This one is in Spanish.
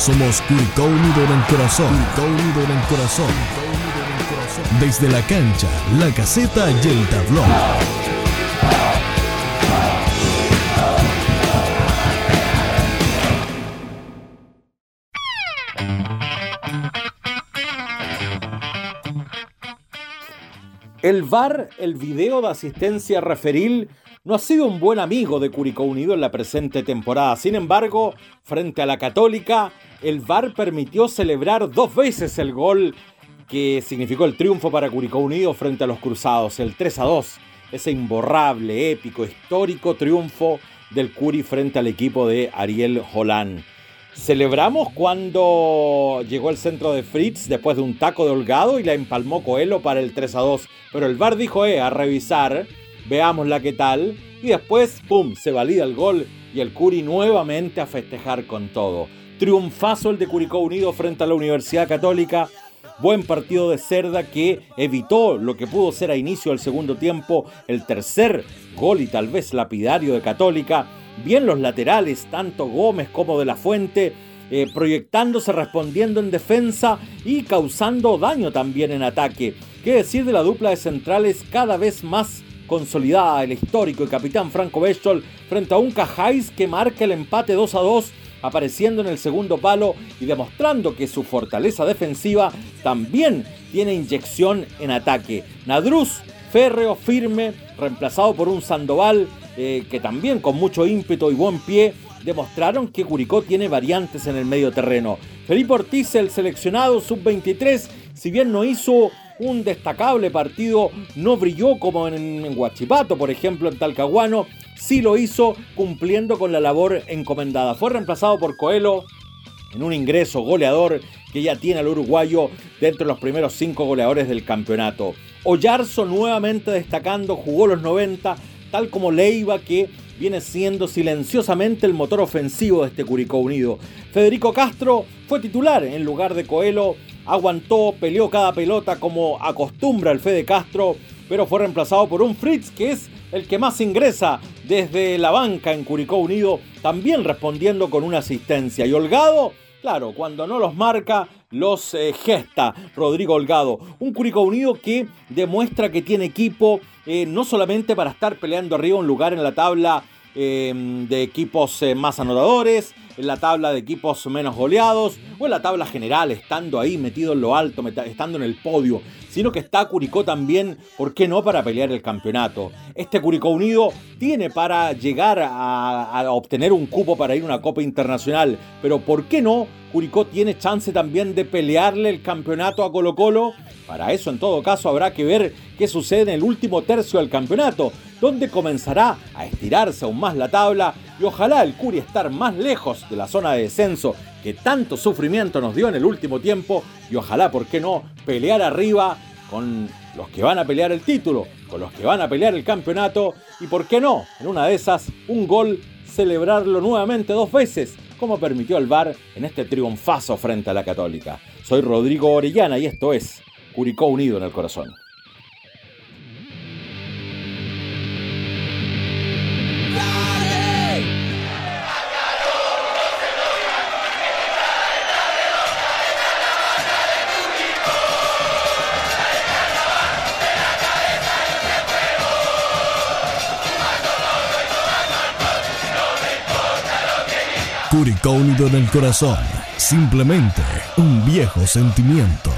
Somos Curicó Unido en el corazón. Curicó Unido en el corazón. Desde la cancha, la caseta y el tablón. El VAR, el video de asistencia referil, no ha sido un buen amigo de Curicó Unido en la presente temporada. Sin embargo, frente a la Católica, el VAR permitió celebrar dos veces el gol que significó el triunfo para Curicó Unido frente a los Cruzados, el 3 a 2, ese imborrable, épico, histórico triunfo del Curi frente al equipo de Ariel Holán. Celebramos cuando llegó el centro de Fritz después de un taco de holgado y la empalmó Coelho para el 3 a 2. Pero el VAR dijo, eh, a revisar, veámosla qué tal. Y después, pum, se valida el gol y el Curi nuevamente a festejar con todo. Triunfazo el de Curicó Unido frente a la Universidad Católica. Buen partido de Cerda que evitó lo que pudo ser a inicio del segundo tiempo el tercer gol y tal vez lapidario de Católica bien los laterales, tanto Gómez como de la Fuente, eh, proyectándose, respondiendo en defensa y causando daño también en ataque. ¿Qué decir de la dupla de centrales cada vez más consolidada, el histórico y capitán Franco Beschol frente a un Cajáis que marca el empate 2 a 2, apareciendo en el segundo palo y demostrando que su fortaleza defensiva también tiene inyección en ataque. Nadruz, férreo, firme, reemplazado por un Sandoval eh, que también con mucho ímpetu y buen pie demostraron que Curicó tiene variantes en el medio terreno. Felipe Ortiz, el seleccionado sub-23, si bien no hizo un destacable partido, no brilló como en, en Huachipato, por ejemplo, en Talcahuano, sí lo hizo cumpliendo con la labor encomendada. Fue reemplazado por Coelho en un ingreso goleador que ya tiene al uruguayo dentro de los primeros cinco goleadores del campeonato. Oyarzo nuevamente destacando, jugó los 90, tal como Leiva que viene siendo silenciosamente el motor ofensivo de este Curicó Unido. Federico Castro fue titular en lugar de Coelho, aguantó, peleó cada pelota como acostumbra el Fede Castro, pero fue reemplazado por un Fritz que es el que más ingresa desde la banca en Curicó Unido, también respondiendo con una asistencia. Y Holgado, claro, cuando no los marca, los eh, gesta Rodrigo Holgado. Un Curicó Unido que demuestra que tiene equipo eh, no solamente para estar peleando arriba un lugar en la tabla eh, de equipos más anotadores, en la tabla de equipos menos goleados o en la tabla general, estando ahí metido en lo alto, estando en el podio, sino que está Curicó también, ¿por qué no?, para pelear el campeonato. Este Curicó Unido tiene para llegar a, a obtener un cupo para ir a una Copa Internacional, pero ¿por qué no? Curicó tiene chance también de pelearle el campeonato a Colo Colo. Para eso en todo caso habrá que ver qué sucede en el último tercio del campeonato, donde comenzará a estirarse aún más la tabla y ojalá el Curi estar más lejos de la zona de descenso que tanto sufrimiento nos dio en el último tiempo y ojalá, ¿por qué no?, pelear arriba con los que van a pelear el título, con los que van a pelear el campeonato y, ¿por qué no?, en una de esas, un gol, celebrarlo nuevamente dos veces como permitió el VAR en este triunfazo frente a la Católica. Soy Rodrigo Orellana y esto es Curicó Unido en el Corazón. Curicó unido en el corazón, simplemente un viejo sentimiento.